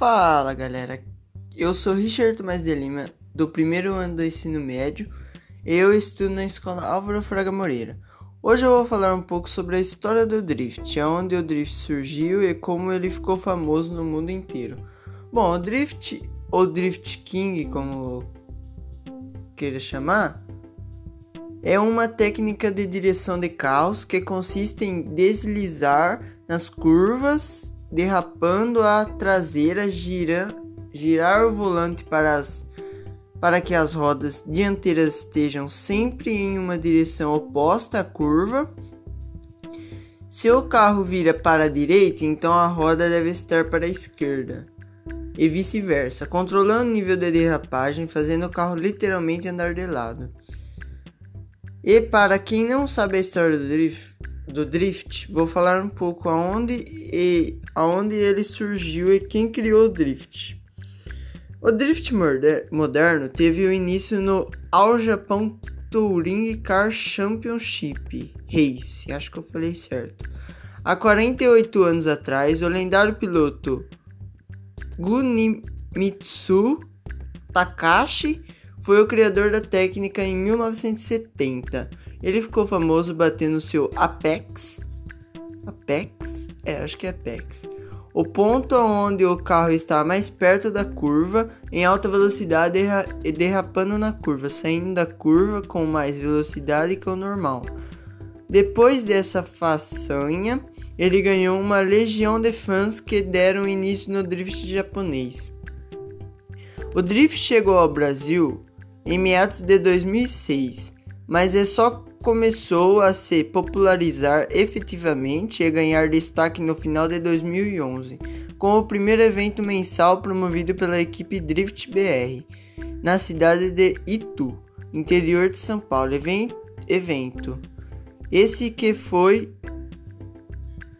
Fala galera, eu sou Richard Tomás de Lima, do primeiro ano do ensino médio, eu estudo na escola Álvaro Fraga Moreira. Hoje eu vou falar um pouco sobre a história do drift, aonde o drift surgiu e como ele ficou famoso no mundo inteiro. Bom, o drift, ou drift king, como queira chamar, é uma técnica de direção de carros que consiste em deslizar nas curvas, derrapando a traseira, gira, girar o volante para, as, para que as rodas dianteiras estejam sempre em uma direção oposta à curva. Se o carro vira para a direita, então a roda deve estar para a esquerda. E vice-versa, controlando o nível de derrapagem, fazendo o carro literalmente andar de lado. E para quem não sabe a história do drift, do drift, vou falar um pouco aonde e aonde ele surgiu e quem criou o drift. O drift moderno teve o início no All Japan Touring Car Championship Race, acho que eu falei certo. Há 48 anos atrás, o lendário piloto Gunimitsu Takashi foi o criador da técnica em 1970. Ele ficou famoso batendo seu Apex. Apex? É, acho que é Apex. O ponto onde o carro está mais perto da curva, em alta velocidade e derrapando na curva, saindo da curva com mais velocidade que o normal. Depois dessa façanha, ele ganhou uma legião de fãs que deram início no drift japonês. O drift chegou ao Brasil em meados de 2006, mas é só começou a se popularizar efetivamente e ganhar destaque no final de 2011, com o primeiro evento mensal promovido pela equipe Drift BR, na cidade de Itu, interior de São Paulo. Evento. Esse que foi.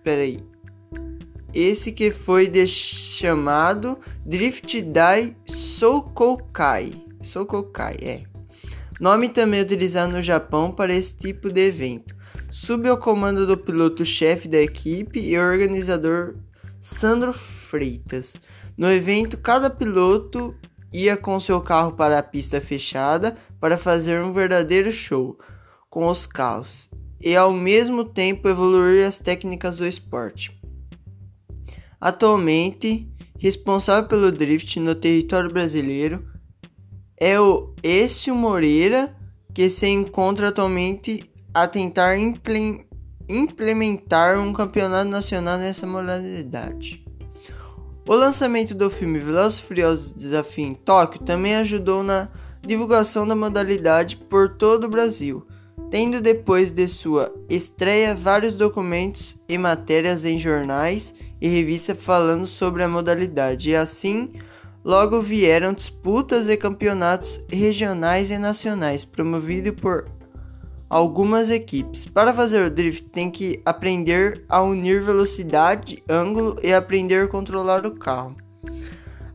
Peraí. Esse que foi chamado Drift Dai Sokokai. Sokokai, é. Nome também utilizado no Japão para esse tipo de evento. Sob o comando do piloto-chefe da equipe e organizador Sandro Freitas. No evento, cada piloto ia com seu carro para a pista fechada para fazer um verdadeiro show com os carros e ao mesmo tempo evoluir as técnicas do esporte. Atualmente, responsável pelo drift no território brasileiro, é o Écio Moreira, que se encontra atualmente a tentar implementar um campeonato nacional nessa modalidade. O lançamento do filme Velozes Furiosos Desafio em Tóquio também ajudou na divulgação da modalidade por todo o Brasil, tendo depois de sua estreia vários documentos e matérias em jornais e revistas falando sobre a modalidade, e assim Logo vieram disputas e campeonatos regionais e nacionais, promovidos por algumas equipes. Para fazer o drift, tem que aprender a unir velocidade, ângulo e aprender a controlar o carro.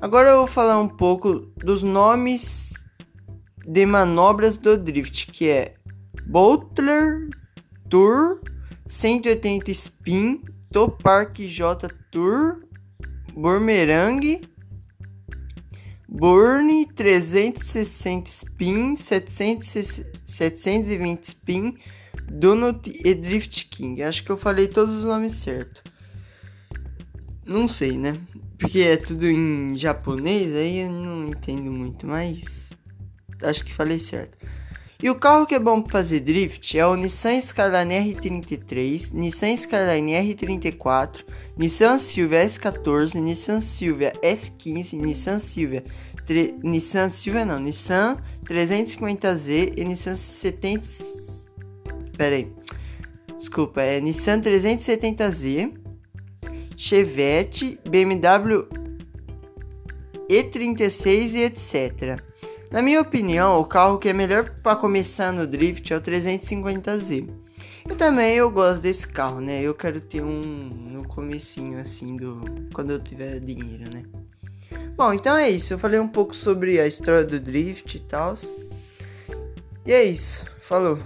Agora eu vou falar um pouco dos nomes de manobras do drift, que é Boulder Tour, 180 Spin, Topark J Tour, Boomerang Burn 360 spin, 700, 720 spin, Donut e Drift King. Acho que eu falei todos os nomes certo. Não sei, né? Porque é tudo em japonês, aí eu não entendo muito, mas acho que falei certo. E o carro que é bom para fazer drift é o Nissan Skyline R33, Nissan Skyline R34, Nissan Silvia S14, Nissan Silvia S15, Nissan Silvia, Nissan Silvia não, Nissan 350Z e Nissan 70. Pera aí. Desculpa, é Nissan 370Z, Chevette, BMW E36 e etc. Na minha opinião, o carro que é melhor para começar no drift é o 350Z. E também eu gosto desse carro, né? Eu quero ter um no comecinho assim do quando eu tiver dinheiro, né? Bom, então é isso. Eu falei um pouco sobre a história do drift e tal. E é isso. Falou.